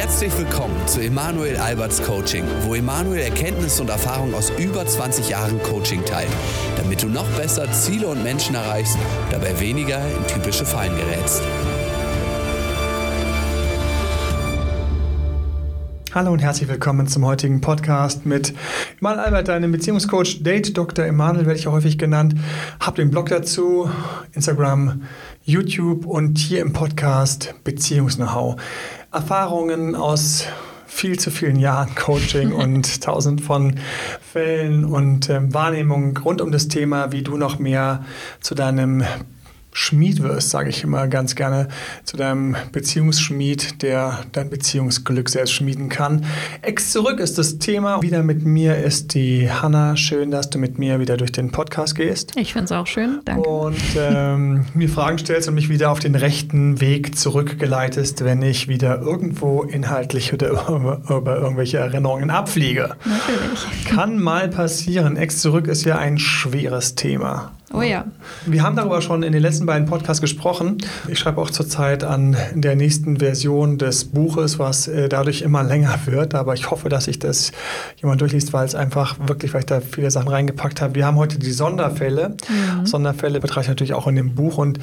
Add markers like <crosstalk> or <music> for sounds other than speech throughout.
Herzlich willkommen zu Emanuel Alberts Coaching, wo Emanuel Erkenntnisse und Erfahrung aus über 20 Jahren Coaching teilt, damit du noch besser Ziele und Menschen erreichst, dabei weniger in typische Fallen gerätst. Hallo und herzlich willkommen zum heutigen Podcast mit Emanuel Albert, deinem Beziehungscoach, Date Dr. Emanuel werde ich auch häufig genannt. Hab den Blog dazu, Instagram, YouTube und hier im Podcast Beziehungs-Know-how. Erfahrungen aus viel zu vielen Jahren Coaching <laughs> und tausend von Fällen und äh, Wahrnehmungen rund um das Thema, wie du noch mehr zu deinem Schmied wirst, sage ich immer ganz gerne, zu deinem Beziehungsschmied, der dein Beziehungsglück selbst schmieden kann. Ex zurück ist das Thema. Wieder mit mir ist die Hanna. Schön, dass du mit mir wieder durch den Podcast gehst. Ich finde es auch schön. Danke. Und ähm, <laughs> mir Fragen stellst und mich wieder auf den rechten Weg zurückgeleitest, wenn ich wieder irgendwo inhaltlich oder <laughs> über, über irgendwelche Erinnerungen abfliege. Natürlich. Kann mal passieren. Ex zurück ist ja ein schweres Thema. Oh ja. Wir haben darüber schon in den letzten beiden Podcasts gesprochen. Ich schreibe auch zurzeit an der nächsten Version des Buches, was äh, dadurch immer länger wird. Aber ich hoffe, dass sich das jemand durchliest, weil es einfach wirklich, weil ich da viele Sachen reingepackt habe. Wir haben heute die Sonderfälle. Mhm. Sonderfälle betrachte ich natürlich auch in dem Buch. Und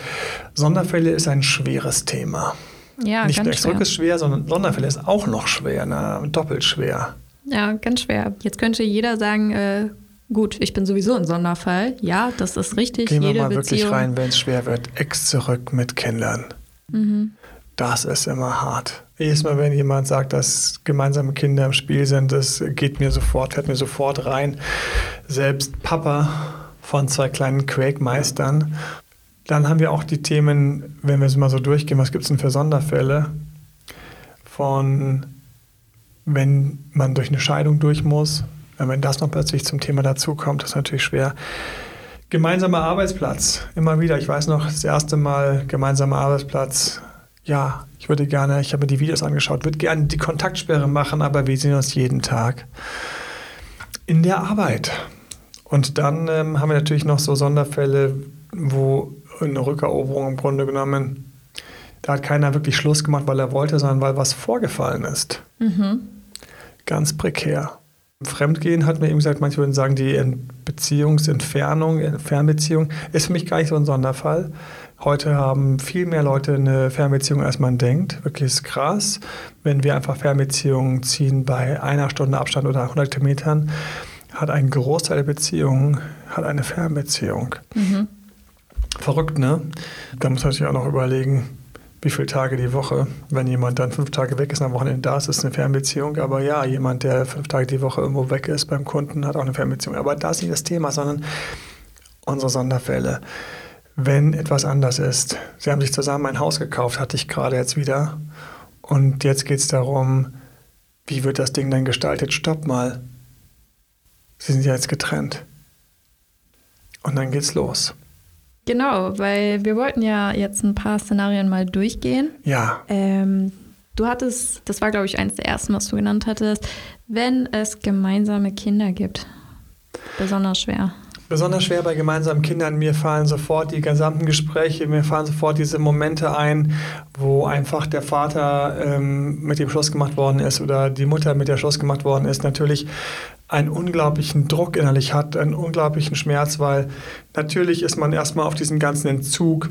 Sonderfälle ist ein schweres Thema. Ja, Nicht ganz nur ist schwer, sondern Sonderfälle ist auch noch schwer, na, doppelt schwer. Ja, ganz schwer. Jetzt könnte jeder sagen, äh, gut, ich bin sowieso ein Sonderfall. Ja, das ist richtig. Gehen wir Jede mal wirklich Beziehung. rein, wenn es schwer wird. Ex zurück mit Kindern. Mhm. Das ist immer hart. Jedes Mal, wenn jemand sagt, dass gemeinsame Kinder im Spiel sind, das geht mir sofort, fährt mir sofort rein. Selbst Papa von zwei kleinen Quake-Meistern. Dann haben wir auch die Themen, wenn wir es mal so durchgehen, was gibt es denn für Sonderfälle? Von, wenn man durch eine Scheidung durch muss, wenn das noch plötzlich zum Thema dazukommt, das ist natürlich schwer. Gemeinsamer Arbeitsplatz, immer wieder. Ich weiß noch, das erste Mal gemeinsamer Arbeitsplatz. Ja, ich würde gerne, ich habe mir die Videos angeschaut, würde gerne die Kontaktsperre machen, aber wir sehen uns jeden Tag in der Arbeit. Und dann ähm, haben wir natürlich noch so Sonderfälle, wo eine Rückeroberung im Grunde genommen, da hat keiner wirklich Schluss gemacht, weil er wollte, sondern weil was vorgefallen ist. Mhm. Ganz prekär. Fremdgehen hat mir eben gesagt, manche würden sagen, die Beziehungsentfernung, Fernbeziehung ist für mich gar nicht so ein Sonderfall. Heute haben viel mehr Leute eine Fernbeziehung, als man denkt. Wirklich ist krass. Wenn wir einfach Fernbeziehungen ziehen bei einer Stunde Abstand oder 100 Kilometern, hat ein Großteil der Beziehungen hat eine Fernbeziehung. Mhm. Verrückt, ne? Da muss man sich auch noch überlegen, wie viele Tage die Woche. Wenn jemand dann fünf Tage weg ist, am Wochenende da ist, ist es eine Fernbeziehung. Aber ja, jemand, der fünf Tage die Woche irgendwo weg ist beim Kunden, hat auch eine Fernbeziehung. Aber das ist nicht das Thema, sondern unsere Sonderfälle. Wenn etwas anders ist. Sie haben sich zusammen ein Haus gekauft, hatte ich gerade jetzt wieder. Und jetzt geht es darum, wie wird das Ding dann gestaltet? Stopp mal. Sie sind ja jetzt getrennt. Und dann geht's los. Genau, weil wir wollten ja jetzt ein paar Szenarien mal durchgehen. Ja, Ähm, du hattest, das war glaube ich eines der ersten, was du genannt hattest, wenn es gemeinsame Kinder gibt. Besonders schwer. Besonders schwer bei gemeinsamen Kindern. Mir fallen sofort die gesamten Gespräche, mir fallen sofort diese Momente ein, wo einfach der Vater ähm, mit dem Schluss gemacht worden ist oder die Mutter mit der Schluss gemacht worden ist. Natürlich einen unglaublichen Druck innerlich hat, einen unglaublichen Schmerz, weil natürlich ist man erstmal auf diesen ganzen Entzug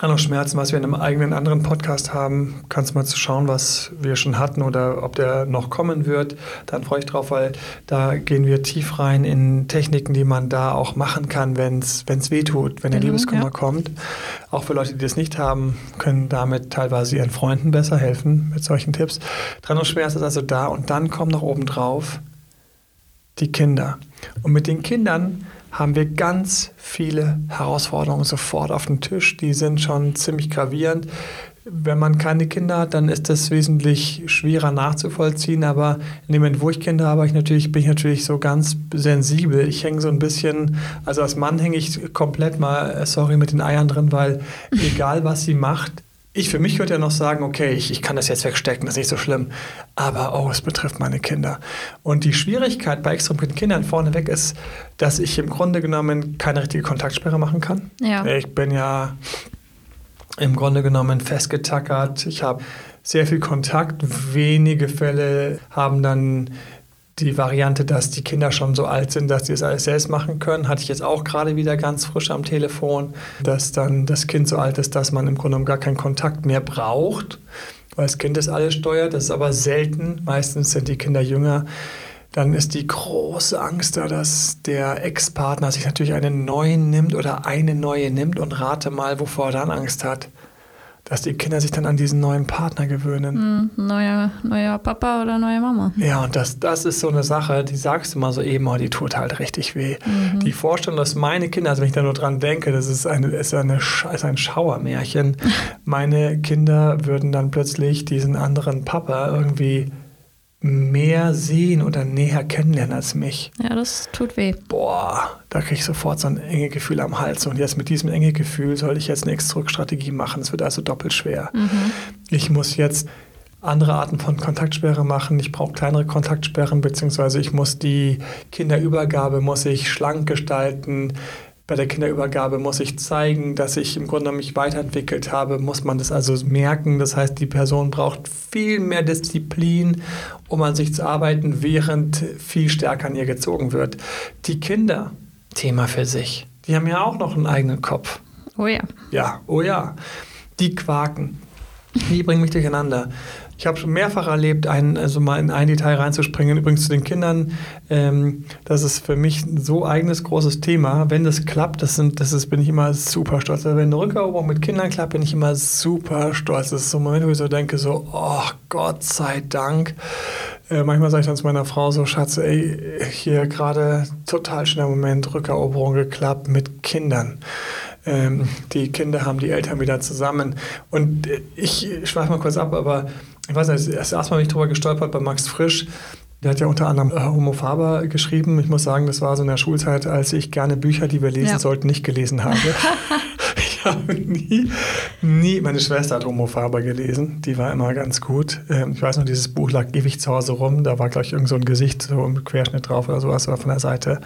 an noch Schmerzen, was wir in einem eigenen anderen Podcast haben. Kannst mal zu schauen, was wir schon hatten oder ob der noch kommen wird. Dann freue ich drauf, weil da gehen wir tief rein in Techniken, die man da auch machen kann, wenn es weh tut, wenn der Genau, Liebeskummer ja. kommt. Auch für Leute, die das nicht haben, können damit teilweise ihren Freunden besser helfen mit solchen Tipps. Trennungsschmerz ist also da und dann kommt noch oben drauf die Kinder. Und mit den Kindern haben wir ganz viele Herausforderungen sofort auf dem Tisch. Die sind schon ziemlich gravierend. Wenn man keine Kinder hat, dann ist das wesentlich schwerer nachzuvollziehen. Aber in dem Moment, wo ich Kinder habe, ich natürlich, bin ich natürlich so ganz sensibel. Ich hänge so ein bisschen, also als Mann hänge ich komplett mal, äh, sorry, mit den Eiern drin, weil <laughs> egal was sie macht, ich für mich würde ja noch sagen, okay, ich, ich kann das jetzt wegstecken, das ist nicht so schlimm. Aber oh, es betrifft meine Kinder. Und die Schwierigkeit bei extrovertierten Kindern vorneweg ist, dass ich im Grunde genommen keine richtige Kontaktsperre machen kann. Ja. Ich bin ja im Grunde genommen festgetackert. Ich habe sehr viel Kontakt. Wenige Fälle haben dann die Variante, dass die Kinder schon so alt sind, dass sie es alles selbst machen können, hatte ich jetzt auch gerade wieder ganz frisch am Telefon, dass dann das Kind so alt ist, dass man im Grunde genommen gar keinen Kontakt mehr braucht, weil das Kind das alles steuert. Das ist aber selten. Meistens sind die Kinder jünger. Dann ist die große Angst da, dass der Ex-Partner sich natürlich einen neuen nimmt oder eine neue nimmt und rate mal, wovor er dann Angst hat dass die Kinder sich dann an diesen neuen Partner gewöhnen. Mhm, neuer, neuer Papa oder neue Mama. Ja, und das, das ist so eine Sache, die sagst du mal so eben, oh, die tut halt richtig weh. Mhm. Die Vorstellung, dass meine Kinder, also wenn ich da nur dran denke, das ist, eine, ist, eine, ist ein Schauermärchen. <laughs> meine Kinder würden dann plötzlich diesen anderen Papa irgendwie mehr sehen oder näher kennenlernen als mich. Ja, das tut weh. Boah, da kriege ich sofort so ein enge Gefühl am Hals. Und jetzt mit diesem enge Gefühl soll ich jetzt eine Ex-Zurück-Strategie machen. Es wird also doppelt schwer. Mhm. Ich muss jetzt andere Arten von Kontaktsperre machen. Ich brauche kleinere Kontaktsperren, beziehungsweise ich muss die Kinderübergabe muss ich schlank gestalten bei der Kinderübergabe muss ich zeigen, dass ich im Grunde mich weiterentwickelt habe, muss man das also merken. Das heißt, die Person braucht viel mehr Disziplin, um an sich zu arbeiten, während viel stärker an ihr gezogen wird. Die Kinder, Thema für sich, die haben ja auch noch einen eigenen Kopf. Oh ja. Ja, oh ja. Die quaken. Die bringen mich durcheinander. Ich habe schon mehrfach erlebt, ein, also mal in ein Detail reinzuspringen. Übrigens zu den Kindern, ähm, das ist für mich ein so eigenes großes Thema. Wenn das klappt, das, sind, das ist, bin ich immer super stolz. Also wenn eine Rückeroberung mit Kindern klappt, bin ich immer super stolz. Das ist so ein Moment, wo ich so denke, so, oh Gott sei Dank. Äh, manchmal sage ich dann zu meiner Frau so, Schatz, ey, hier gerade total schneller Moment, Rückeroberung geklappt mit Kindern ähm, die Kinder haben die Eltern wieder zusammen. Und ich schweife mal kurz ab, aber ich weiß nicht, das erste Mal bin ich drüber gestolpert bei Max Frisch. Der hat ja unter anderem äh, Homo Faber geschrieben. Ich muss sagen, das war so in der Schulzeit, als ich gerne Bücher, die wir lesen ja. sollten, nicht gelesen habe. <laughs> ich habe nie, nie, meine Schwester hat Homo Faber gelesen. Die war immer ganz gut. Ähm, ich weiß noch, dieses Buch lag ewig zu Hause rum. Da war, glaube ich, irgend so ein Gesicht so im Querschnitt drauf oder sowas, oder von der Seite.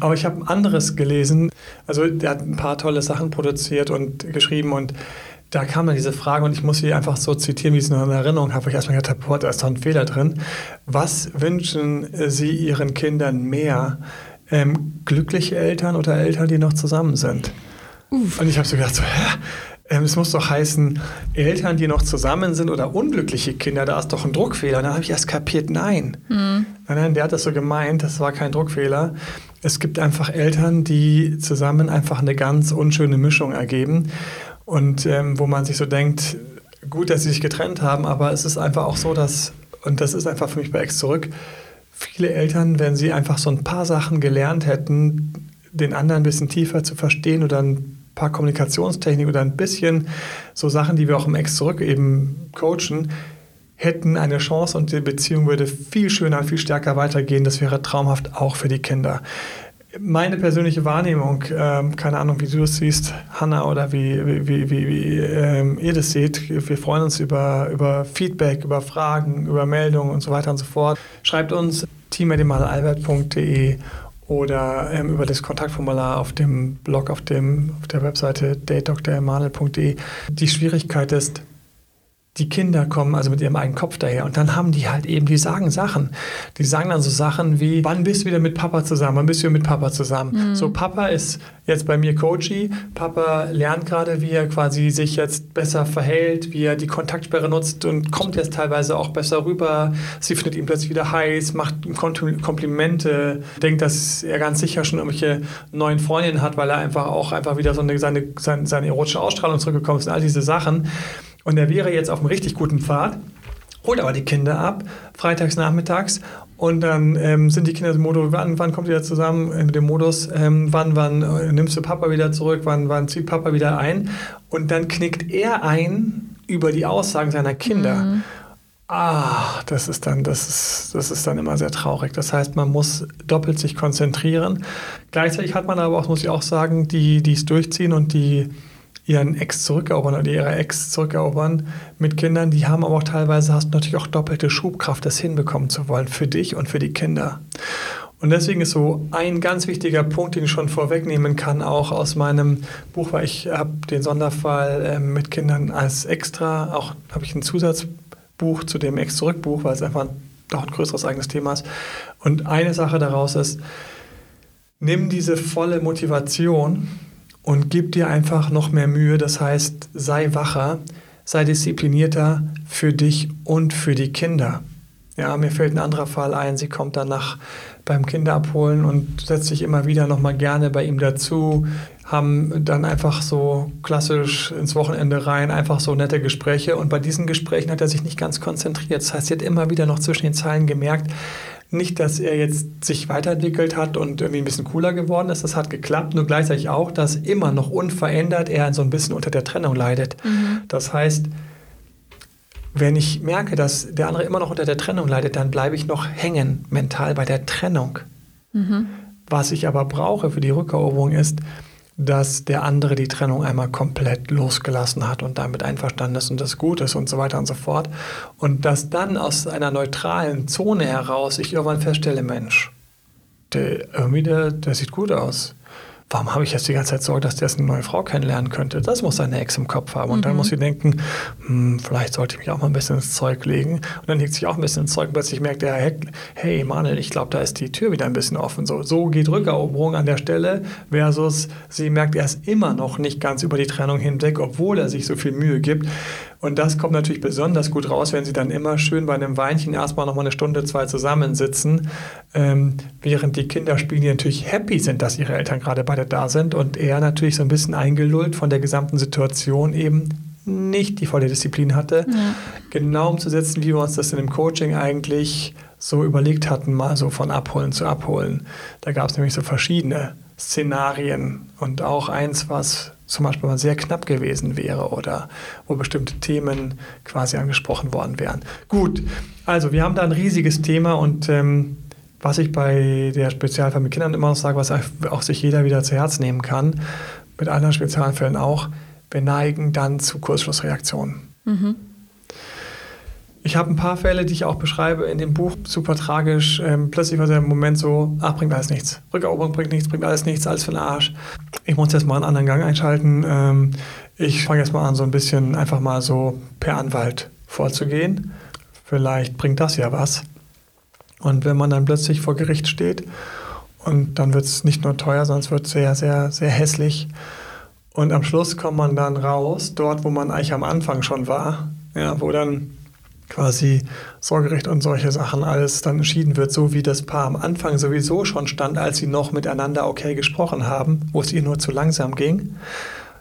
Aber ich habe ein anderes gelesen. Also, der hat ein paar tolle Sachen produziert und geschrieben und da kam dann diese Frage und ich muss sie einfach so zitieren, wie ich es noch in Erinnerung habe, ich erstmal gedacht boah, da ist doch ein Fehler drin. Was wünschen Sie Ihren Kindern mehr? Ähm, glückliche Eltern oder Eltern, die noch zusammen sind? Uff. Und ich habe so gedacht, so, hä? Ähm, es muss doch heißen, Eltern, die noch zusammen sind oder unglückliche Kinder, da ist doch ein Druckfehler. Und dann habe ich erst kapiert, nein. Mhm. Nein, nein, der hat das so gemeint, das war kein Druckfehler. Es gibt einfach Eltern, die zusammen einfach eine ganz unschöne Mischung ergeben. Und ähm, wo man sich so denkt, gut, dass sie sich getrennt haben, aber es ist einfach auch so, dass, und das ist einfach für mich bei Ex zurück, viele Eltern, wenn sie einfach so ein paar Sachen gelernt hätten, den anderen ein bisschen tiefer zu verstehen oder ein paar Kommunikationstechniken oder ein bisschen so Sachen, die wir auch im Ex zurück eben coachen, hätten eine Chance und die Beziehung würde viel schöner, viel stärker weitergehen. Das wäre traumhaft auch für die Kinder meine persönliche Wahrnehmung, ähm, keine Ahnung, wie du es siehst, Hanna, oder wie, wie, wie, wie ähm, ihr das seht. Wir freuen uns über, über Feedback, über Fragen, über Meldungen und so weiter und so fort. Schreibt uns team.albert.de oder ähm, über das Kontaktformular auf dem Blog, auf, dem, auf der Webseite datedremanuel.de. Die Schwierigkeit ist, die Kinder kommen also mit ihrem eigenen Kopf daher und dann haben die halt eben, die sagen Sachen. Die sagen dann so Sachen wie, wann bist du wieder mit Papa zusammen? Wann bist du mit Papa zusammen? Mhm. So, Papa ist jetzt bei mir Coachy. Papa lernt gerade, wie er quasi sich jetzt besser verhält, wie er die Kontaktsperre nutzt und kommt jetzt teilweise auch besser rüber. Sie findet ihn plötzlich wieder heiß, macht Komplimente, denkt, dass er ganz sicher schon irgendwelche neuen Freundinnen hat, weil er einfach auch einfach wieder so eine, seine, seine, seine erotische Ausstrahlung zurückgekommen ist und all diese Sachen. Und er wäre jetzt auf einem richtig guten Pfad, holt aber die Kinder ab, freitags nachmittags. Und dann ähm, sind die Kinder im Modus, wann, wann kommt ihr zusammen in dem Modus, ähm, wann, wann äh, nimmst du Papa wieder zurück, wann, wann zieht Papa wieder ein. Und dann knickt er ein über die Aussagen seiner Kinder. Mhm. Ah, das ist dann, das ist, das ist dann immer sehr traurig. Das heißt, man muss doppelt sich konzentrieren. Gleichzeitig hat man aber auch, muss ich auch sagen, die, die es durchziehen und die ihren Ex zurückerobern oder ihre Ex zurückerobern mit Kindern, die haben aber auch teilweise, hast du natürlich auch doppelte Schubkraft, das hinbekommen zu wollen, für dich und für die Kinder. Und deswegen ist so ein ganz wichtiger Punkt, den ich schon vorwegnehmen kann, auch aus meinem Buch, weil ich habe den Sonderfall äh, mit Kindern als extra, auch habe ich ein Zusatzbuch zu dem Ex-Zurück-Buch, weil es einfach doch ein größeres eigenes Thema ist. Und eine Sache daraus ist, nimm diese volle Motivation und gib dir einfach noch mehr Mühe. Das heißt, sei wacher, sei disziplinierter für dich und für die Kinder. Ja, mir fällt ein anderer Fall ein. Sie kommt danach beim Kinderabholen und setzt sich immer wieder noch mal gerne bei ihm dazu, haben dann einfach so klassisch ins Wochenende rein, einfach so nette Gespräche. Und bei diesen Gesprächen hat er sich nicht ganz konzentriert. Das heißt, sie hat immer wieder noch zwischen den Zeilen gemerkt, nicht, dass er jetzt sich weiterentwickelt hat und irgendwie ein bisschen cooler geworden ist. Das hat geklappt. Nur gleichzeitig auch, dass immer noch unverändert er so ein bisschen unter der Trennung leidet. Mhm. Das heißt, wenn ich merke, dass der andere immer noch unter der Trennung leidet, dann bleibe ich noch hängen mental bei der Trennung. Mhm. Was ich aber brauche für die Rückeroberung ist, dass der andere die Trennung einmal komplett losgelassen hat und damit einverstanden ist und das gut ist und so weiter und so fort. Und dass dann aus einer neutralen Zone heraus ich irgendwann feststelle, Mensch, der, irgendwie der, der sieht gut aus warum habe ich jetzt die ganze Zeit Sorge, dass der jetzt eine neue Frau kennenlernen könnte? Das muss seine Ex im Kopf haben. Und mhm. dann muss sie denken, hm, vielleicht sollte ich mich auch mal ein bisschen ins Zeug legen. Und dann legt sich auch ein bisschen ins Zeug und plötzlich merkt er, hey Manuel, ich glaube, da ist die Tür wieder ein bisschen offen. So, so geht Rückeroberung an der Stelle versus sie merkt, er ist immer noch nicht ganz über die Trennung hinweg, obwohl er sich so viel Mühe gibt. Und das kommt natürlich besonders gut raus, wenn sie dann immer schön bei einem Weinchen erstmal nochmal eine Stunde, zwei zusammensitzen, ähm, während die Kinder spielen, die natürlich happy sind, dass ihre Eltern gerade beide da sind und er natürlich so ein bisschen eingelullt von der gesamten Situation eben nicht die volle Disziplin hatte, ja. genau umzusetzen, wie wir uns das in dem Coaching eigentlich so überlegt hatten, mal so von abholen zu abholen. Da gab es nämlich so verschiedene Szenarien und auch eins, was zum Beispiel mal sehr knapp gewesen wäre oder wo bestimmte Themen quasi angesprochen worden wären. Gut, also wir haben da ein riesiges Thema und ähm, was ich bei der Spezialfall mit Kindern immer noch sage, was auch sich jeder wieder zu Herz nehmen kann, mit anderen Spezialfällen auch, wir neigen dann zu Kurzschlussreaktionen. Mhm. Ich habe ein paar Fälle, die ich auch beschreibe in dem Buch, super tragisch. Ähm, plötzlich war der Moment so, ach, bringt alles nichts. Rückeroberung bringt nichts, bringt alles nichts, alles für den Arsch. Ich muss jetzt mal einen anderen Gang einschalten. Ähm, ich fange jetzt mal an, so ein bisschen einfach mal so per Anwalt vorzugehen. Vielleicht bringt das ja was. Und wenn man dann plötzlich vor Gericht steht und dann wird es nicht nur teuer, sondern es wird sehr, sehr, sehr hässlich. Und am Schluss kommt man dann raus, dort, wo man eigentlich am Anfang schon war, ja, wo dann quasi Sorgerecht und solche Sachen alles dann entschieden wird, so wie das Paar am Anfang sowieso schon stand, als sie noch miteinander okay gesprochen haben, wo es ihr nur zu langsam ging.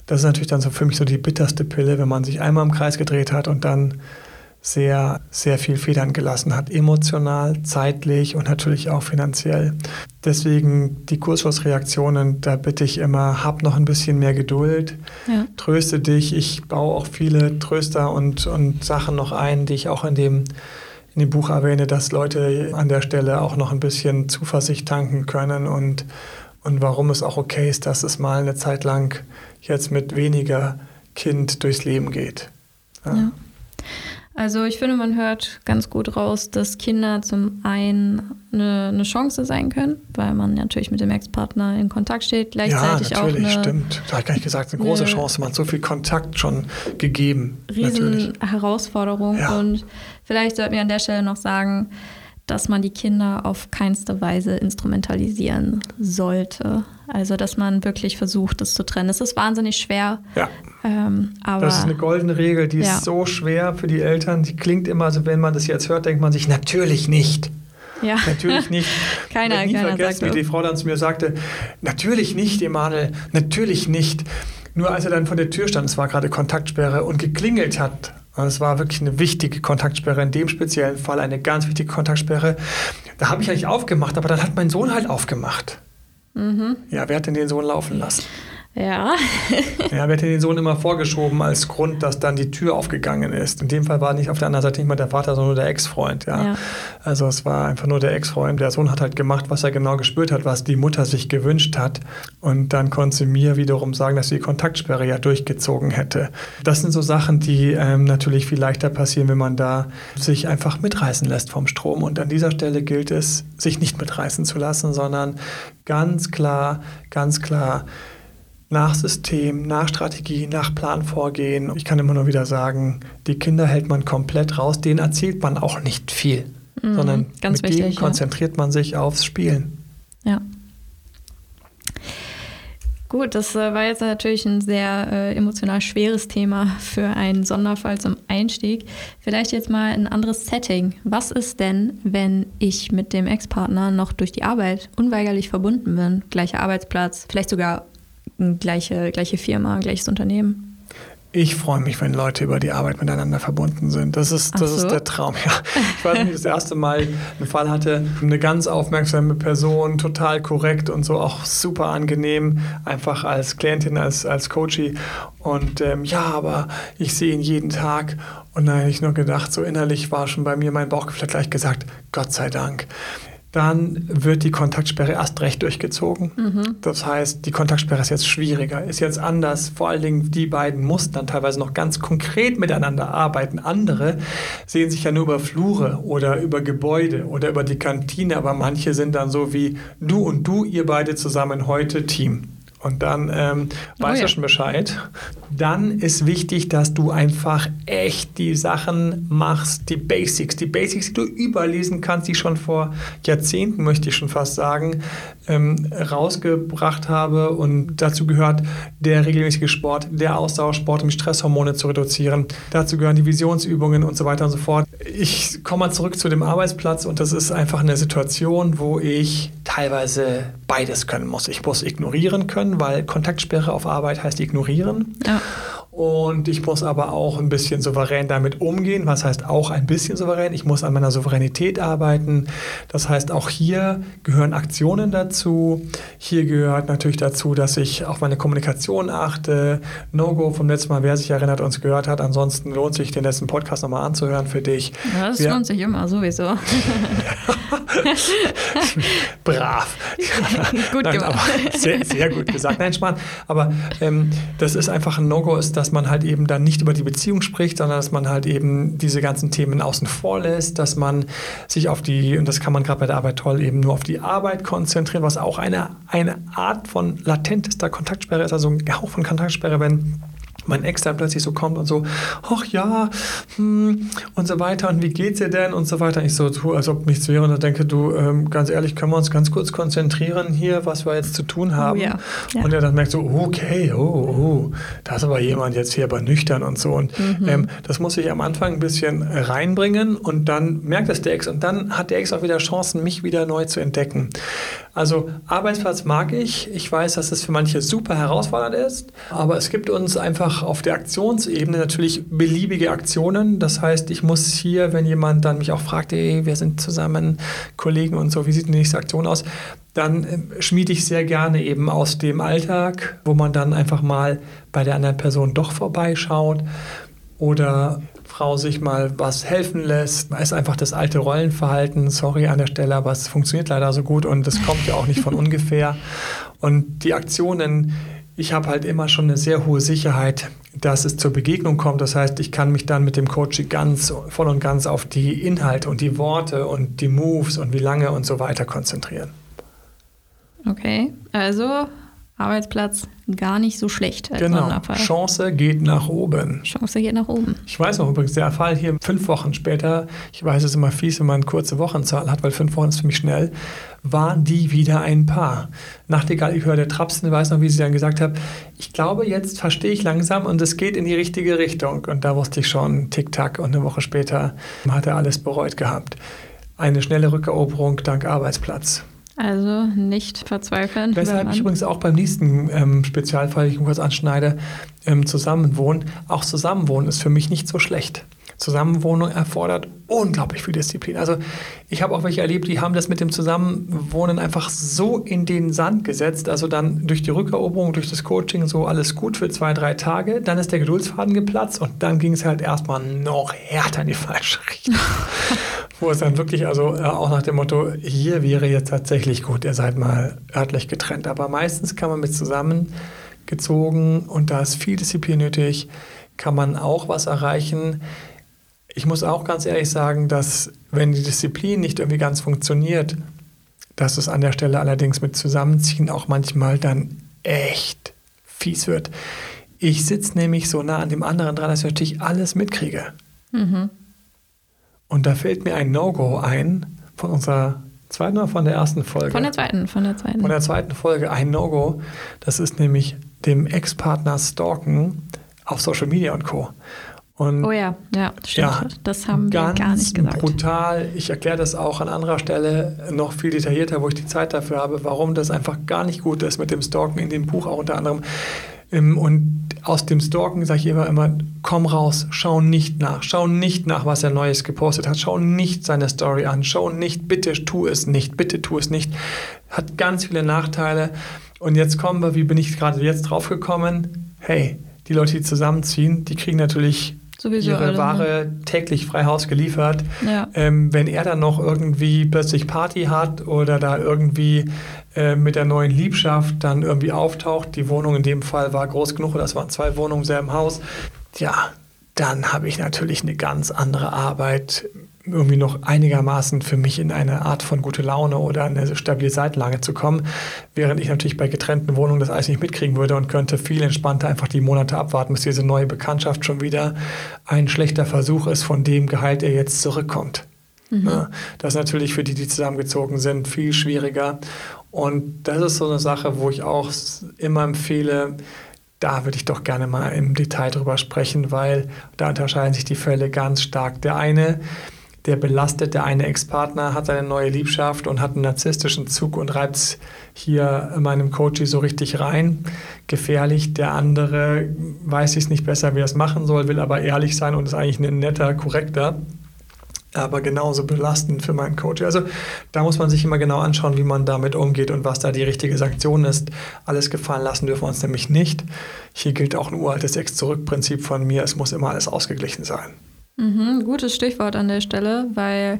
Das ist natürlich dann so für mich so die bitterste Pille, wenn man sich einmal im Kreis gedreht hat und dann sehr, sehr viel Federn gelassen hat, emotional, zeitlich und natürlich auch finanziell. Deswegen die Kurzschlussreaktionen, da bitte ich immer, hab noch ein bisschen mehr Geduld, ja. tröste dich. Ich baue auch viele Tröster und, und Sachen noch ein, die ich auch in dem, in dem Buch erwähne, dass Leute an der Stelle auch noch ein bisschen Zuversicht tanken können und, und warum es auch okay ist, dass es mal eine Zeit lang jetzt mit weniger Kind durchs Leben geht. ja. ja. Also ich finde, man hört ganz gut raus, dass Kinder zum einen eine, eine Chance sein können, weil man natürlich mit dem Ex-Partner in Kontakt steht. Gleichzeitig ja, natürlich, auch eine, stimmt. Da habe ich gar nicht gesagt, eine große eine Chance. Man hat so viel Kontakt schon gegeben. Riesen natürlich. Herausforderung. Ja. Und vielleicht sollten wir an der Stelle noch sagen, dass man die Kinder auf keinste Weise instrumentalisieren sollte. Also, dass man wirklich versucht, das zu trennen. Es ist wahnsinnig schwer. Ja. Ähm, aber, das ist eine goldene Regel, die ja. ist so schwer für die Eltern. Die klingt immer, also wenn man das jetzt hört, denkt man sich, natürlich nicht. Ja. Natürlich nicht. <laughs> keiner, ich habe nie keiner vergessen, wie die Frau dann zu mir sagte, natürlich nicht, Emanuel, natürlich nicht. Nur als er dann vor der Tür stand, es war gerade Kontaktsperre und geklingelt hat, es war wirklich eine wichtige Kontaktsperre, in dem speziellen Fall eine ganz wichtige Kontaktsperre. Da habe ich eigentlich aufgemacht, aber dann hat mein Sohn halt aufgemacht. Mhm. Ja, wer hat denn den Sohn laufen lassen? Ja. <laughs> ja, wird den Sohn immer vorgeschoben als Grund, dass dann die Tür aufgegangen ist. In dem Fall war nicht auf der anderen Seite nicht mal der Vater, sondern nur der Ex-Freund. Ja. ja. Also es war einfach nur der Ex-Freund. Der Sohn hat halt gemacht, was er genau gespürt hat, was die Mutter sich gewünscht hat. Und dann konnte sie mir wiederum sagen, dass sie die Kontaktsperre ja durchgezogen hätte. Das sind so Sachen, die ähm, natürlich viel leichter passieren, wenn man da sich einfach mitreißen lässt vom Strom. Und an dieser Stelle gilt es, sich nicht mitreißen zu lassen, sondern ganz klar, ganz klar, nach System, nach Strategie, nach Plan vorgehen. Ich kann immer nur wieder sagen, die Kinder hält man komplett raus, denen erzählt man auch nicht viel, mhm, sondern mit wichtig, denen konzentriert ja. man sich aufs Spielen. Ja. Gut, das äh, war jetzt natürlich ein sehr äh, emotional schweres Thema für einen Sonderfall zum Einstieg. Vielleicht jetzt mal ein anderes Setting. Was ist denn, wenn ich mit dem Ex-Partner noch durch die Arbeit unweigerlich verbunden bin? Gleicher Arbeitsplatz, vielleicht sogar gleiche, gleiche Firma, gleiches Unternehmen. Ich freue mich, wenn Leute über die Arbeit miteinander verbunden sind. Das ist, das so. ist der Traum. Ja. Ich weiß nicht, das erste Mal einen Fall hatte, eine ganz aufmerksame Person, total korrekt und so auch super angenehm, einfach als Klientin, als, als Coachie. Und ähm, ja, aber ich sehe ihn jeden Tag. Und dann habe ich nur gedacht, so innerlich war schon bei mir mein Bauchgefühl gleich gesagt, Gott sei Dank dann wird die Kontaktsperre erst recht durchgezogen. Mhm. Das heißt, die Kontaktsperre ist jetzt schwieriger, ist jetzt anders. Vor allen Dingen die beiden mussten dann teilweise noch ganz konkret miteinander arbeiten. Andere sehen sich ja nur über Flure oder über Gebäude oder über die Kantine, aber manche sind dann so wie du und du, ihr beide zusammen heute Team. Und dann ähm, weißt oh du schon Bescheid. Dann ist wichtig, dass du einfach echt die Sachen machst, die Basics. Die Basics, die du überlesen kannst, die ich schon vor Jahrzehnten, möchte ich schon fast sagen, ähm, rausgebracht habe. Und dazu gehört der regelmäßige Sport, der Ausdauersport, um Stresshormone zu reduzieren. Dazu gehören die Visionsübungen und so weiter und so fort. Ich komme mal zurück zu dem Arbeitsplatz und das ist einfach eine Situation, wo ich teilweise beides können muss. Ich muss ignorieren können, weil Kontaktsperre auf Arbeit heißt ignorieren. Ja. Und ich muss aber auch ein bisschen souverän damit umgehen. Was heißt auch ein bisschen souverän? Ich muss an meiner Souveränität arbeiten. Das heißt, auch hier gehören Aktionen dazu. Hier gehört natürlich dazu, dass ich auf meine Kommunikation achte. No-Go vom letzten Mal, wer sich erinnert, uns gehört hat. Ansonsten lohnt sich, den letzten Podcast nochmal anzuhören für dich. Ja, das Wir lohnt sich immer, sowieso. <laughs> Brav. gut Nein, gemacht. Sehr, sehr, gut gesagt. Nein, Spahn. Aber ähm, das ist einfach ein No-Go, ist, dass dass man halt eben dann nicht über die Beziehung spricht, sondern dass man halt eben diese ganzen Themen außen vor lässt, dass man sich auf die, und das kann man gerade bei der Arbeit toll, eben nur auf die Arbeit konzentrieren, was auch eine, eine Art von latentester Kontaktsperre ist, also ein Hauch von Kontaktsperre, wenn mein Ex dann plötzlich so kommt und so, ach ja, hm, und so weiter und wie geht's dir denn und so weiter. Ich so tue, als ob nichts wäre und dann denke, du, ähm, ganz ehrlich, können wir uns ganz kurz konzentrieren hier, was wir jetzt zu tun oh haben. Oh, ja. Ja. Und er dann merkt so, okay, oh, oh, da ist aber jemand jetzt hier aber nüchtern und so. Und mhm. ähm, das muss ich am Anfang ein bisschen reinbringen und dann merkt das der Ex und dann hat der Ex auch wieder Chancen, mich wieder neu zu entdecken. Also Arbeitsplatz mag ich. Ich weiß, dass es für manche super herausfordernd ist, aber es gibt uns einfach auf der Aktionsebene natürlich beliebige Aktionen. Das heißt, ich muss hier, wenn jemand dann mich auch fragt, ey, wir sind zusammen Kollegen und so, wie sieht die nächste Aktion aus? Dann äh, schmiede ich sehr gerne eben aus dem Alltag, wo man dann einfach mal bei der anderen Person doch vorbeischaut oder Frau sich mal was helfen lässt. ist einfach das alte Rollenverhalten, sorry an der Stelle, aber es funktioniert leider so gut und es kommt ja auch nicht von <laughs> ungefähr. Und die Aktionen, ich habe halt immer schon eine sehr hohe Sicherheit, dass es zur Begegnung kommt. Das heißt, ich kann mich dann mit dem Coach ganz voll und ganz auf die Inhalte und die Worte und die Moves und wie lange und so weiter konzentrieren. Okay, also Arbeitsplatz gar nicht so schlecht. Als genau. Sonderfall. Chance geht nach oben. Chance geht nach oben. Ich weiß noch übrigens, der Fall hier fünf Wochen später, ich weiß es ist immer fies, wenn man eine kurze Wochenzahl hat, weil fünf Wochen ist für mich schnell, waren die wieder ein Paar. Nachtigall, ich höre der Trapsen, weiß noch, wie sie dann gesagt hat, ich glaube, jetzt verstehe ich langsam und es geht in die richtige Richtung. Und da wusste ich schon, tick-tack, und eine Woche später hat er alles bereut gehabt. Eine schnelle Rückeroberung dank Arbeitsplatz. Also nicht verzweifeln. Weshalb ich übrigens auch beim nächsten ähm, Spezialfall, den ich kurz anschneide, ähm, Zusammenwohnen. Auch Zusammenwohnen ist für mich nicht so schlecht. Zusammenwohnung erfordert unglaublich viel Disziplin. Also ich habe auch welche erlebt, die haben das mit dem Zusammenwohnen einfach so in den Sand gesetzt. Also dann durch die Rückeroberung, durch das Coaching so alles gut für zwei, drei Tage. Dann ist der Geduldsfaden geplatzt und dann ging es halt erstmal noch härter in die falsche Richtung. <laughs> Wo es dann wirklich, also äh, auch nach dem Motto, hier wäre jetzt tatsächlich gut, ihr seid mal örtlich getrennt. Aber meistens kann man mit zusammengezogen und da ist viel Disziplin nötig, kann man auch was erreichen. Ich muss auch ganz ehrlich sagen, dass wenn die Disziplin nicht irgendwie ganz funktioniert, dass es an der Stelle allerdings mit Zusammenziehen auch manchmal dann echt fies wird. Ich sitze nämlich so nah an dem anderen dran, dass ich natürlich alles mitkriege. Mhm. Und da fällt mir ein No-Go ein von unserer zweiten oder von der ersten Folge? Von der zweiten, von der zweiten. Von der zweiten Folge ein No-Go. Das ist nämlich dem Ex-Partner stalken auf Social Media und Co. Und oh ja, ja, stimmt. Ja, das haben wir gar nicht gesagt. brutal. Ich erkläre das auch an anderer Stelle noch viel detaillierter, wo ich die Zeit dafür habe, warum das einfach gar nicht gut ist mit dem Stalken in dem Buch auch unter anderem. Ähm, und aus dem Stalken sage ich immer, immer, komm raus, schau nicht nach, schau nicht nach, was er Neues gepostet hat, schau nicht seine Story an, schau nicht, bitte tu es nicht, bitte tu es nicht. Hat ganz viele Nachteile. Und jetzt kommen wir, wie bin ich gerade jetzt drauf gekommen? Hey, die Leute, die zusammenziehen, die kriegen natürlich Sowieso ihre alle, ne? Ware ne? täglich frei Haus geliefert. Ja. Ähm, wenn er dann noch irgendwie plötzlich Party hat oder da irgendwie äh, mit der neuen Liebschaft dann irgendwie auftaucht, die Wohnung in dem Fall war groß genug, oder das waren zwei Wohnungen im selben Haus, ja, dann habe ich natürlich eine ganz andere Arbeit irgendwie noch einigermaßen für mich in eine Art von gute Laune oder eine stabile Seitenlage zu kommen, während ich natürlich bei getrennten Wohnungen das alles nicht mitkriegen würde und könnte viel entspannter einfach die Monate abwarten, bis diese neue Bekanntschaft schon wieder ein schlechter Versuch ist, von dem Gehalt er jetzt zurückkommt. Mhm. Das ist natürlich für die, die zusammengezogen sind, viel schwieriger. Und das ist so eine Sache, wo ich auch immer empfehle, da würde ich doch gerne mal im Detail drüber sprechen, weil da unterscheiden sich die Fälle ganz stark. Der eine der belastet, der eine Ex-Partner hat seine neue Liebschaft und hat einen narzisstischen Zug und reibt hier meinem Coach so richtig rein. Gefährlich. Der andere weiß es nicht besser, wie er es machen soll, will aber ehrlich sein und ist eigentlich ein netter, korrekter aber genauso belastend für meinen Coach. Also da muss man sich immer genau anschauen, wie man damit umgeht und was da die richtige Sanktion ist. Alles gefallen lassen dürfen wir uns nämlich nicht. Hier gilt auch ein uraltes Ex-Zurück-Prinzip von mir, es muss immer alles ausgeglichen sein. Mhm, gutes Stichwort an der Stelle, weil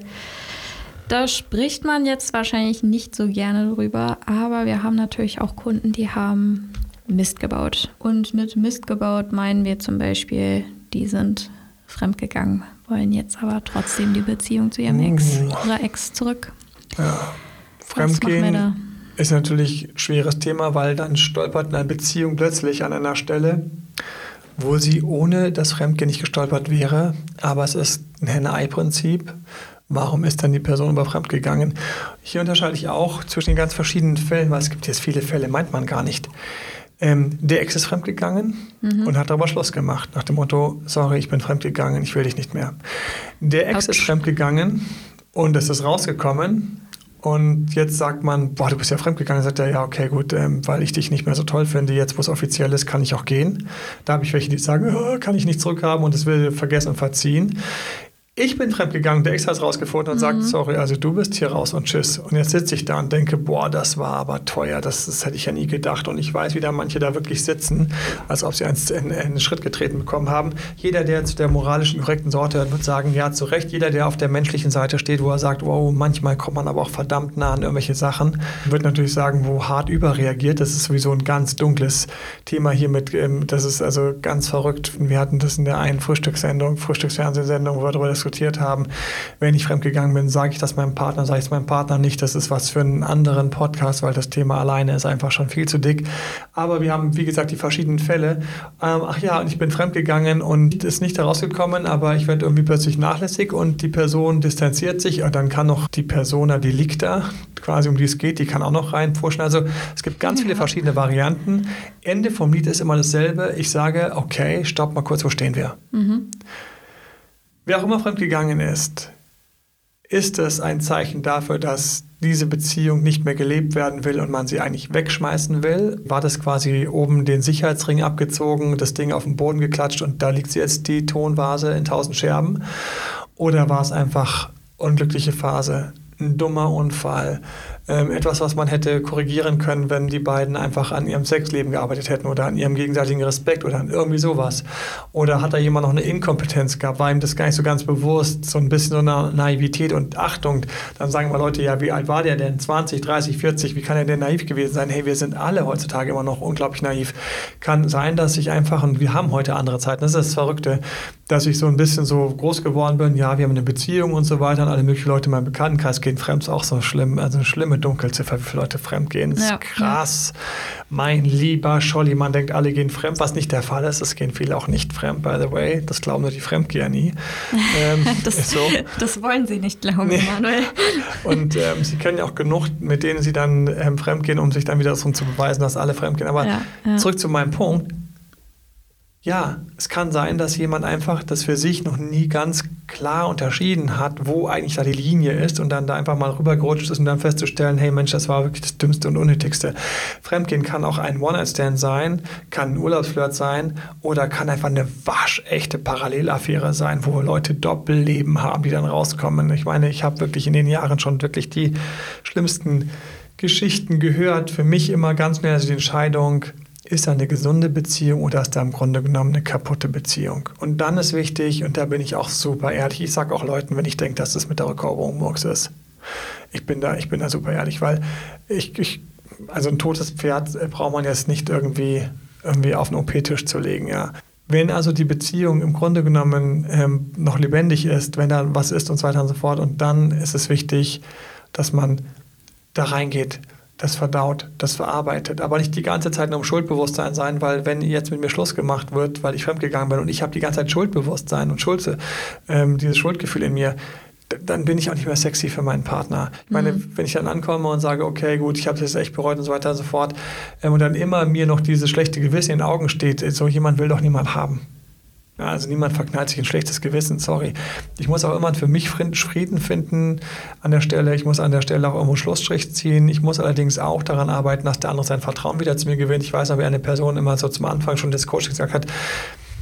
da spricht man jetzt wahrscheinlich nicht so gerne drüber, aber wir haben natürlich auch Kunden, die haben Mist gebaut. Und mit Mist gebaut meinen wir zum Beispiel, die sind fremdgegangen, wollen jetzt aber trotzdem die Beziehung zu ihrem Ex oder Ex zurück. Ja, Fremdgehen ist natürlich ein schweres Thema, weil dann stolpert eine Beziehung plötzlich an einer Stelle, wo sie ohne das Fremdgehen nicht gestolpert wäre. Aber es ist ein Henne-Ei-Prinzip. Warum ist dann die Person über Fremd gegangen? Hier unterscheide ich auch zwischen den ganz verschiedenen Fällen, weil es gibt jetzt viele Fälle, meint man gar nicht. Ähm, der Ex ist fremdgegangen mhm. und hat darüber Schluss gemacht, nach dem Motto, sorry, ich bin fremdgegangen, ich will dich nicht mehr. Der Ex Ouch. ist fremdgegangen und es ist rausgekommen und jetzt sagt man, boah, du bist ja fremdgegangen. Sagt er, ja, okay, gut, ähm, weil ich dich nicht mehr so toll finde, jetzt wo es offiziell ist, kann ich auch gehen. Da habe ich welche, die sagen, oh, kann ich nicht zurückhaben und es will vergessen und verziehen. Ich bin fremdgegangen, der Ex hat es rausgefunden und mhm. sagt, sorry, also du bist hier raus und tschüss. Und jetzt sitze ich da und denke, boah, das war aber teuer, das, das hätte ich ja nie gedacht. Und ich weiß, wie da manche da wirklich sitzen, als ob sie einen, einen, einen Schritt getreten bekommen haben. Jeder, der zu der moralischen, korrekten Sorte hört, wird sagen, ja, zu Recht. Jeder, der auf der menschlichen Seite steht, wo er sagt, wow, manchmal kommt man aber auch verdammt nah an irgendwelche Sachen, wird natürlich sagen, wo hart überreagiert. Das ist sowieso ein ganz dunkles Thema hier mit, ähm, das ist also ganz verrückt. Wir hatten das in der einen Frühstückssendung, Frühstücksfernsehsendung, wo wir darüber diskutiert haben. Wenn ich fremdgegangen bin, sage ich das meinem Partner, sage ich es meinem Partner nicht. Das ist was für einen anderen Podcast, weil das Thema alleine ist einfach schon viel zu dick. Aber wir haben, wie gesagt, die verschiedenen Fälle. Ähm, ach ja, und ich bin fremdgegangen und ist nicht herausgekommen, aber ich werde irgendwie plötzlich nachlässig und die Person distanziert sich und dann kann noch die Persona delicta, quasi um die es geht, die kann auch noch reinpushen. Also es gibt ganz viele verschiedene Varianten. Ende vom Lied ist immer dasselbe. Ich sage, okay, stopp mal kurz, wo stehen wir? Mhm. Wer auch immer fremdgegangen ist, ist es ein Zeichen dafür, dass diese Beziehung nicht mehr gelebt werden will und man sie eigentlich wegschmeißen will, war das quasi oben den Sicherheitsring abgezogen, das Ding auf den Boden geklatscht und da liegt jetzt die Tonvase in tausend Scherben? Oder war es einfach unglückliche Phase, ein dummer Unfall, ähm, etwas, was man hätte korrigieren können, wenn die beiden einfach an ihrem Sexleben gearbeitet hätten oder an ihrem gegenseitigen Respekt oder an irgendwie sowas. Oder hat da jemand noch eine Inkompetenz gehabt, war ihm das gar nicht so ganz bewusst, so ein bisschen so eine Naivität und Achtung. Dann sagen wir Leute, ja, wie alt war der denn? 20, 30, 40, wie kann er denn naiv gewesen sein? Hey, wir sind alle heutzutage immer noch unglaublich naiv. Kann sein, dass ich einfach, und wir haben heute andere Zeiten, das ist das Verrückte, dass ich so ein bisschen so groß geworden bin, ja, wir haben eine Beziehung und so weiter und alle möglichen Leute in meinem Bekanntenkreis gehen fremd, ist auch so schlimm, also eine schlimme Dunkelziffer, wie viele Leute fremdgehen. Das ja. ist krass. Mein lieber Scholli, man denkt, alle gehen fremd, was nicht der Fall ist. Es gehen viele auch nicht fremd, by the way. Das glauben nur die Fremdgeher nie. <laughs> Ähm, das, so. das, wollen sie nicht glauben, nee. Manuel. <laughs> Und ähm, sie kennen ja auch genug, mit denen sie dann ähm, fremdgehen, um sich dann wieder so zu beweisen, dass alle fremdgehen. Aber ja, ja. zurück zu meinem Punkt ja, es kann sein, dass jemand einfach das für sich noch nie ganz klar unterschieden hat, wo eigentlich da die Linie ist und dann da einfach mal rübergerutscht ist und dann festzustellen, hey Mensch, das war wirklich das Dümmste und Unnötigste. Fremdgehen kann auch ein One-Night-Stand sein, kann ein Urlaubsflirt sein oder kann einfach eine waschechte Parallelaffäre sein, wo Leute Doppelleben haben, die dann rauskommen. Ich meine, ich habe wirklich in den Jahren schon wirklich die schlimmsten Geschichten gehört. Für mich immer ganz mehr also die Entscheidung, ist da eine gesunde Beziehung oder ist da im Grunde genommen eine kaputte Beziehung? Und dann ist wichtig, und da bin ich auch super ehrlich, ich sage auch Leuten, wenn ich denke, dass das mit der Rückeroberung Murks ist. Ich bin da, ich bin da super ehrlich, weil ich, ich also ein totes Pferd braucht man jetzt nicht irgendwie, irgendwie auf den OP-Tisch zu legen, ja. Wenn also die Beziehung im Grunde genommen ähm, noch lebendig ist, wenn da was ist und so weiter und so fort, und dann ist es wichtig, dass man da reingeht das verdaut, das verarbeitet. Aber nicht die ganze Zeit nur um Schuldbewusstsein sein, weil wenn jetzt mit mir Schluss gemacht wird, weil ich fremdgegangen bin und ich habe die ganze Zeit Schuldbewusstsein und Schulze, ähm, dieses Schuldgefühl in mir, dann bin ich auch nicht mehr sexy für meinen Partner. Ich meine, mhm. wenn ich dann ankomme und sage, okay, gut, ich habe das echt bereut und so weiter und so fort, ähm, und dann immer mir noch dieses schlechte Gewissen in den Augen steht, so jemand will doch niemand haben. Ja, also niemand verknallt sich ein schlechtes Gewissen, sorry. Ich muss auch immer für mich Frieden finden an der Stelle. Ich muss an der Stelle auch irgendwo Schlussstrich ziehen. Ich muss allerdings auch daran arbeiten, dass der andere sein Vertrauen wieder zu mir gewinnt. Ich weiß aber, wie eine Person immer so zum Anfang schon des Coachings gesagt hat,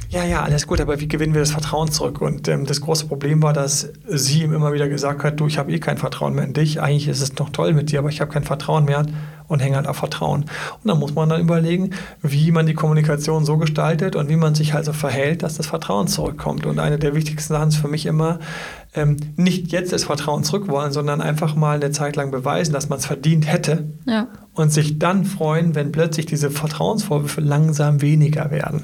ja, ja, alles gut, aber wie gewinnen wir das Vertrauen zurück? Und ähm, das große Problem war, dass sie ihm immer wieder gesagt hat, du, ich habe eh kein Vertrauen mehr in dich. Eigentlich ist es noch toll mit dir, aber ich habe kein Vertrauen mehr und hänge halt auf Vertrauen. Und dann muss man dann überlegen, wie man die Kommunikation so gestaltet und wie man sich also verhält, dass das Vertrauen zurückkommt. Und eine der wichtigsten Sachen ist für mich immer, ähm, nicht jetzt das Vertrauen zurückwollen, sondern einfach mal eine Zeit lang beweisen, dass man es verdient hätte ja. und sich dann freuen, wenn plötzlich diese Vertrauensvorwürfe langsam weniger werden.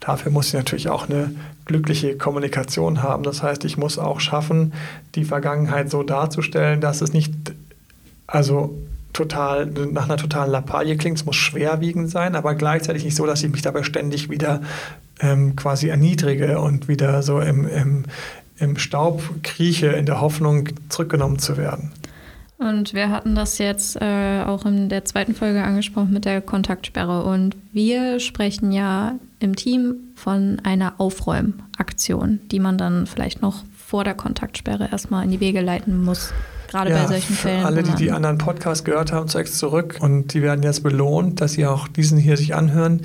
Dafür muss ich natürlich auch eine glückliche Kommunikation haben. Das heißt, ich muss auch schaffen, die Vergangenheit so darzustellen, dass es nicht, also total nach einer totalen Lappalie klingt. Es muss schwerwiegend sein, aber gleichzeitig nicht so, dass ich mich dabei ständig wieder ähm, quasi erniedrige und wieder so im, im, im Staub krieche in der Hoffnung, zurückgenommen zu werden. Und wir hatten das jetzt äh, auch in der zweiten Folge angesprochen mit der Kontaktsperre. Und wir sprechen ja im Team von einer Aufräumaktion, die man dann vielleicht noch vor der Kontaktsperre erstmal in die Wege leiten muss. Gerade ja, bei solchen Fällen. Alle, die die anderen Podcasts gehört haben, zeigt zurück und die werden jetzt belohnt, dass sie auch diesen hier sich anhören.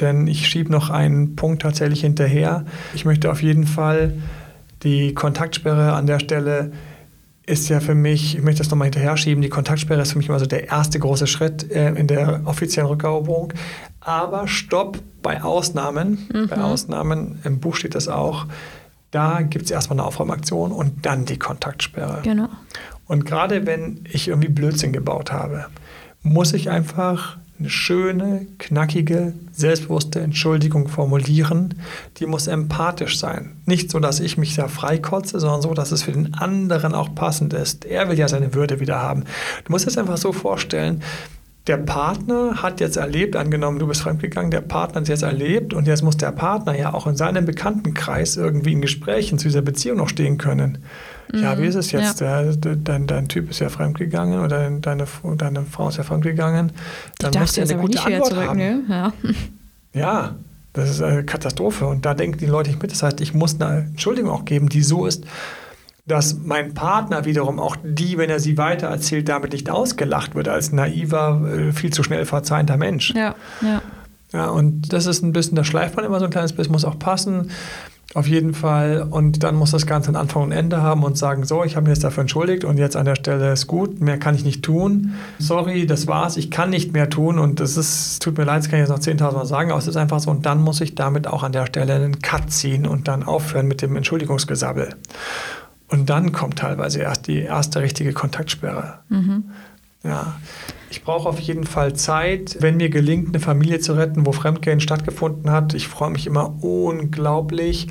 Denn ich schiebe noch einen Punkt tatsächlich hinterher. Ich möchte auf jeden Fall die Kontaktsperre an der Stelle ist ja für mich, ich möchte das nochmal hinterher schieben, die Kontaktsperre ist für mich immer so der erste große Schritt äh, in der offiziellen Rückeroberung. Aber stopp bei Ausnahmen. Mhm. Bei Ausnahmen, im Buch steht das auch, da gibt es erstmal eine Aufräumaktion und dann die Kontaktsperre. Genau. Und gerade wenn ich irgendwie Blödsinn gebaut habe, muss ich einfach eine schöne, knackige, selbstbewusste Entschuldigung formulieren. Die muss empathisch sein. Nicht so, dass ich mich da freikotze, sondern so, dass es für den anderen auch passend ist. Er will ja seine Würde wieder haben. Du musst es einfach so vorstellen, der Partner hat jetzt erlebt, angenommen, du bist fremdgegangen, der Partner hat es jetzt erlebt und jetzt muss der Partner ja auch in seinem Bekanntenkreis irgendwie in Gesprächen zu dieser Beziehung noch stehen können. Ja, wie ist es jetzt? Ja. Der, dein, dein Typ ist ja fremdgegangen oder deine, deine Frau ist ja fremdgegangen. Dann musst du ja eine gute Antwort zurück, haben. Ne? Ja. ja, das ist eine Katastrophe. Und da denken die Leute nicht mit. Das heißt, ich muss eine Entschuldigung auch geben, die so ist, dass mein Partner wiederum auch die, wenn er sie weitererzählt, damit nicht ausgelacht wird als naiver, äh, viel zu schnell verzeihender Mensch. Ja, ja. Ja, und das ist ein bisschen, da schleift man immer so ein kleines bisschen, muss auch passen. Auf jeden Fall. Und dann muss das Ganze ein Anfang und Ende haben und sagen, so, ich habe mich jetzt dafür entschuldigt und jetzt an der Stelle ist gut, mehr kann ich nicht tun. Sorry, das war's, ich kann nicht mehr tun und das ist, tut mir leid, das kann ich jetzt noch 10.000 Mal sagen, aber es ist einfach so. Und dann muss ich damit auch an der Stelle einen Cut ziehen und dann aufhören mit dem Entschuldigungsgesabbel. Und dann kommt teilweise erst die erste richtige Kontaktsperre. Mhm. Ja, ich brauche auf jeden Fall Zeit, wenn mir gelingt, eine Familie zu retten, wo Fremdgehen stattgefunden hat. Ich freue mich immer unglaublich,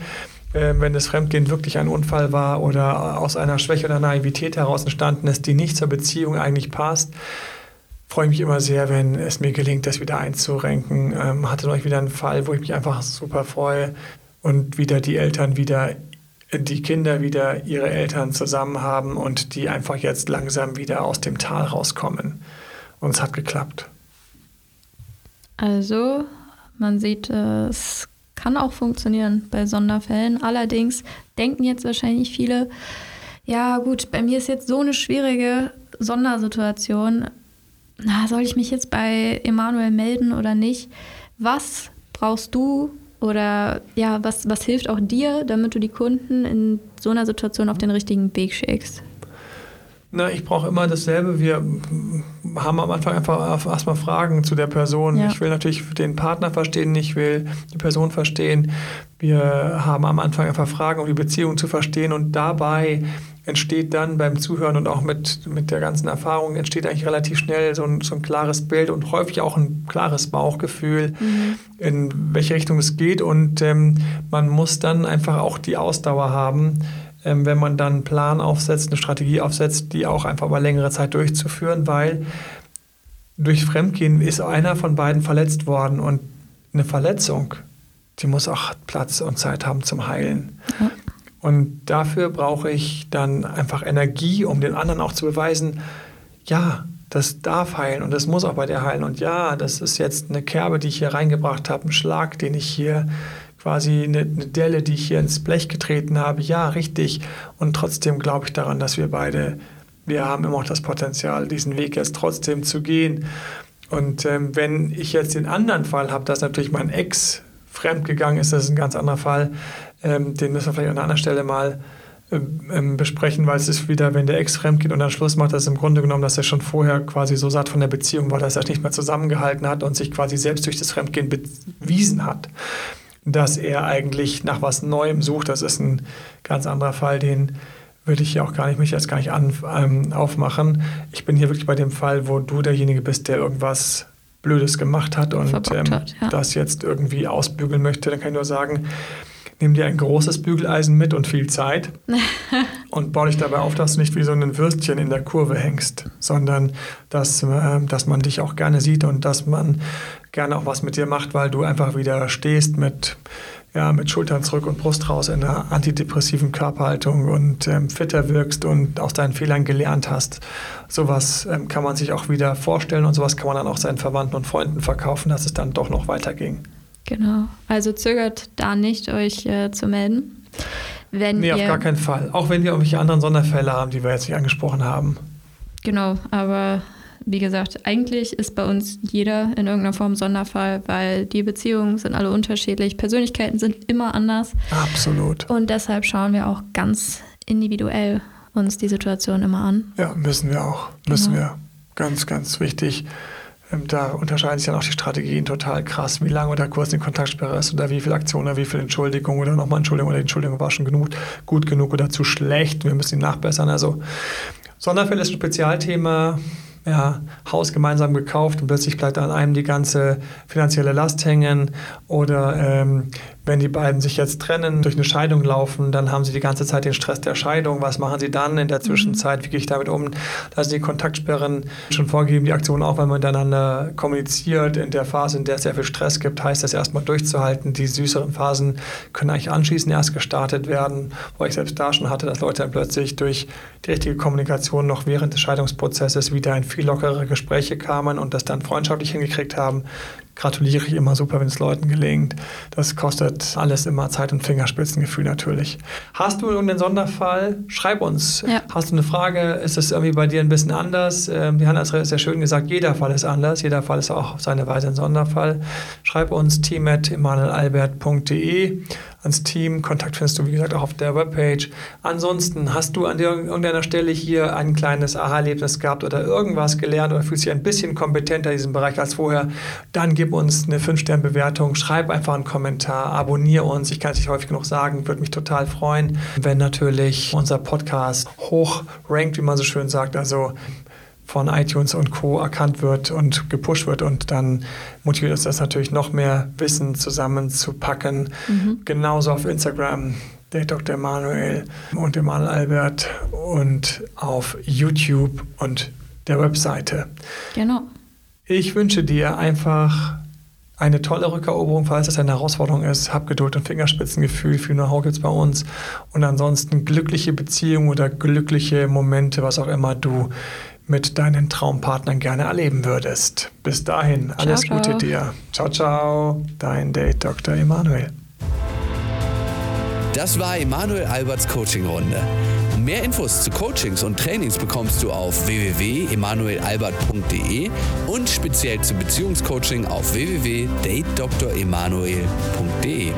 äh, wenn das Fremdgehen wirklich ein Unfall war oder aus einer Schwäche oder Naivität heraus entstanden ist, die nicht zur Beziehung eigentlich passt. Freue mich immer sehr, wenn es mir gelingt, das wieder einzurenken. Ähm, hatte neulich wieder einen Fall, wo ich mich einfach super freue und wieder die Eltern wieder die Kinder wieder ihre Eltern zusammen haben und die einfach jetzt langsam wieder aus dem Tal rauskommen. Und es hat geklappt. Also, man sieht, es kann auch funktionieren bei Sonderfällen. Allerdings denken jetzt wahrscheinlich viele, ja gut, bei mir ist jetzt so eine schwierige Sondersituation. Na, soll ich mich jetzt bei Emanuel melden oder nicht? Was brauchst du oder ja, was, was hilft auch dir, damit du die Kunden in so einer Situation auf den richtigen Weg schickst? Na, ich brauche immer dasselbe. Wir haben am Anfang einfach erstmal Fragen zu der Person. Ja. Ich will natürlich den Partner verstehen, ich will die Person verstehen. Wir haben am Anfang einfach Fragen, um die Beziehung zu verstehen und dabei entsteht dann beim Zuhören und auch mit, mit der ganzen Erfahrung entsteht eigentlich relativ schnell so ein, so ein klares Bild und häufig auch ein klares Bauchgefühl, mhm. in welche Richtung es geht. Und ähm, man muss dann einfach auch die Ausdauer haben, ähm, wenn man dann einen Plan aufsetzt, eine Strategie aufsetzt, die auch einfach über längere Zeit durchzuführen, weil durch Fremdgehen ist einer von beiden verletzt worden und eine Verletzung, die muss auch Platz und Zeit haben zum Heilen. Ja. Und dafür brauche ich dann einfach Energie, um den anderen auch zu beweisen, ja, das darf heilen und das muss auch bei dir heilen. Und ja, das ist jetzt eine Kerbe, die ich hier reingebracht habe, ein Schlag, den ich hier quasi eine, eine Delle, die ich hier ins Blech getreten habe. Ja, richtig. Und trotzdem glaube ich daran, dass wir beide, wir haben immer noch das Potenzial, diesen Weg jetzt trotzdem zu gehen. Und ähm, wenn ich jetzt den anderen Fall habe, dass natürlich mein Ex fremdgegangen ist, das ist ein ganz anderer Fall. Ähm, den müssen wir vielleicht an einer anderen Stelle mal ähm, ähm, besprechen, weil es ist wieder, wenn der Ex fremd geht und dann Schluss macht, das ist im Grunde genommen, dass er schon vorher quasi so satt von der Beziehung war, dass er nicht mehr zusammengehalten hat und sich quasi selbst durch das Fremdgehen bewiesen hat, dass er eigentlich nach was Neuem sucht. Das ist ein ganz anderer Fall, den würde ich hier auch gar nicht, mich jetzt gar nicht an, ähm, aufmachen. Ich bin hier wirklich bei dem Fall, wo du derjenige bist, der irgendwas Blödes gemacht hat und ähm, hat, ja. das jetzt irgendwie ausbügeln möchte, dann kann ich nur sagen, nimm dir ein großes Bügeleisen mit und viel Zeit <laughs> und baue dich dabei auf, dass du nicht wie so ein Würstchen in der Kurve hängst, sondern dass, äh, dass man dich auch gerne sieht und dass man gerne auch was mit dir macht, weil du einfach wieder stehst mit, ja, mit Schultern zurück und Brust raus in einer antidepressiven Körperhaltung und ähm, fitter wirkst und aus deinen Fehlern gelernt hast. Sowas ähm, kann man sich auch wieder vorstellen und sowas kann man dann auch seinen Verwandten und Freunden verkaufen, dass es dann doch noch weiterging. Genau. Also zögert da nicht, euch äh, zu melden. Wenn nee, auf gar keinen Fall. Auch wenn wir irgendwelche anderen Sonderfälle haben, die wir jetzt nicht angesprochen haben. Genau, aber wie gesagt, eigentlich ist bei uns jeder in irgendeiner Form Sonderfall, weil die Beziehungen sind alle unterschiedlich, Persönlichkeiten sind immer anders. Absolut. Und deshalb schauen wir auch ganz individuell uns die Situation immer an. Ja, müssen wir auch. Müssen genau. wir. Ganz, ganz wichtig. Ähm, da unterscheiden sich dann auch die Strategien total krass, wie lange oder kurz die Kontaktsperre ist oder wie viele Aktionen oder wie viele Entschuldigungen oder nochmal Entschuldigung oder Entschuldigung war schon genug, gut genug oder zu schlecht. Wir müssen ihn nachbessern. Also Sonderfälle ist ein Spezialthema ja, Haus gemeinsam gekauft und plötzlich bleibt an einem die ganze finanzielle Last hängen. Oder ähm, wenn die beiden sich jetzt trennen, durch eine Scheidung laufen, dann haben sie die ganze Zeit den Stress der Scheidung. Was machen sie dann in der mhm. Zwischenzeit? Wie gehe ich damit um? Da sind die Kontaktsperren schon vorgegeben, die Aktion auch, wenn man miteinander kommuniziert. In der Phase, in der es sehr viel Stress gibt, heißt das erstmal durchzuhalten. Die süßeren Phasen können eigentlich anschließend erst gestartet werden, wo ich selbst da schon hatte, dass Leute dann plötzlich durch die richtige Kommunikation noch während des Scheidungsprozesses wieder ein viel lockere Gespräche kamen und das dann freundschaftlich hingekriegt haben, gratuliere ich immer super, wenn es Leuten gelingt. Das kostet alles immer Zeit und Fingerspitzengefühl natürlich. Hast du irgendeinen Sonderfall? Schreib uns. Ja. Hast du eine Frage? Ist es irgendwie bei dir ein bisschen anders? Ähm, die Hanna hat sehr schön gesagt, jeder Fall ist anders. Jeder Fall ist auch auf seine Weise ein Sonderfall. Schreib uns team.emanuelalbert.de ans Team. Kontakt findest du, wie gesagt, auch auf der Webpage. Ansonsten hast du an irgendeiner Stelle hier ein kleines Aha-Erlebnis gehabt oder irgendwas gelernt oder fühlst dich ein bisschen kompetenter in diesem Bereich als vorher, dann gib uns eine 5-Sterne-Bewertung, schreib einfach einen Kommentar, abonniere uns. Ich kann es nicht häufig genug sagen, würde mich total freuen, wenn natürlich unser Podcast hoch rankt, wie man so schön sagt. Also von iTunes und Co. erkannt wird und gepusht wird und dann motiviert uns das natürlich noch mehr Wissen zusammenzupacken. Mhm. Genauso auf Instagram der Dr. Emanuel und Emanuel Albert und auf YouTube und der Webseite. Genau. Ich wünsche dir einfach eine tolle Rückeroberung, falls es eine Herausforderung ist. Hab Geduld und Fingerspitzengefühl. Viel Know-how gibt es bei uns. Und ansonsten glückliche Beziehungen oder glückliche Momente, was auch immer du mit deinen Traumpartnern gerne erleben würdest. Bis dahin, alles ciao, Gute ciao. dir. Ciao, ciao, dein Date Dr. Emanuel. Das war Emanuel Alberts Coaching-Runde. Mehr Infos zu Coachings und Trainings bekommst du auf www.emanuelalbert.de und speziell zum Beziehungscoaching auf www.datedremanuel.de.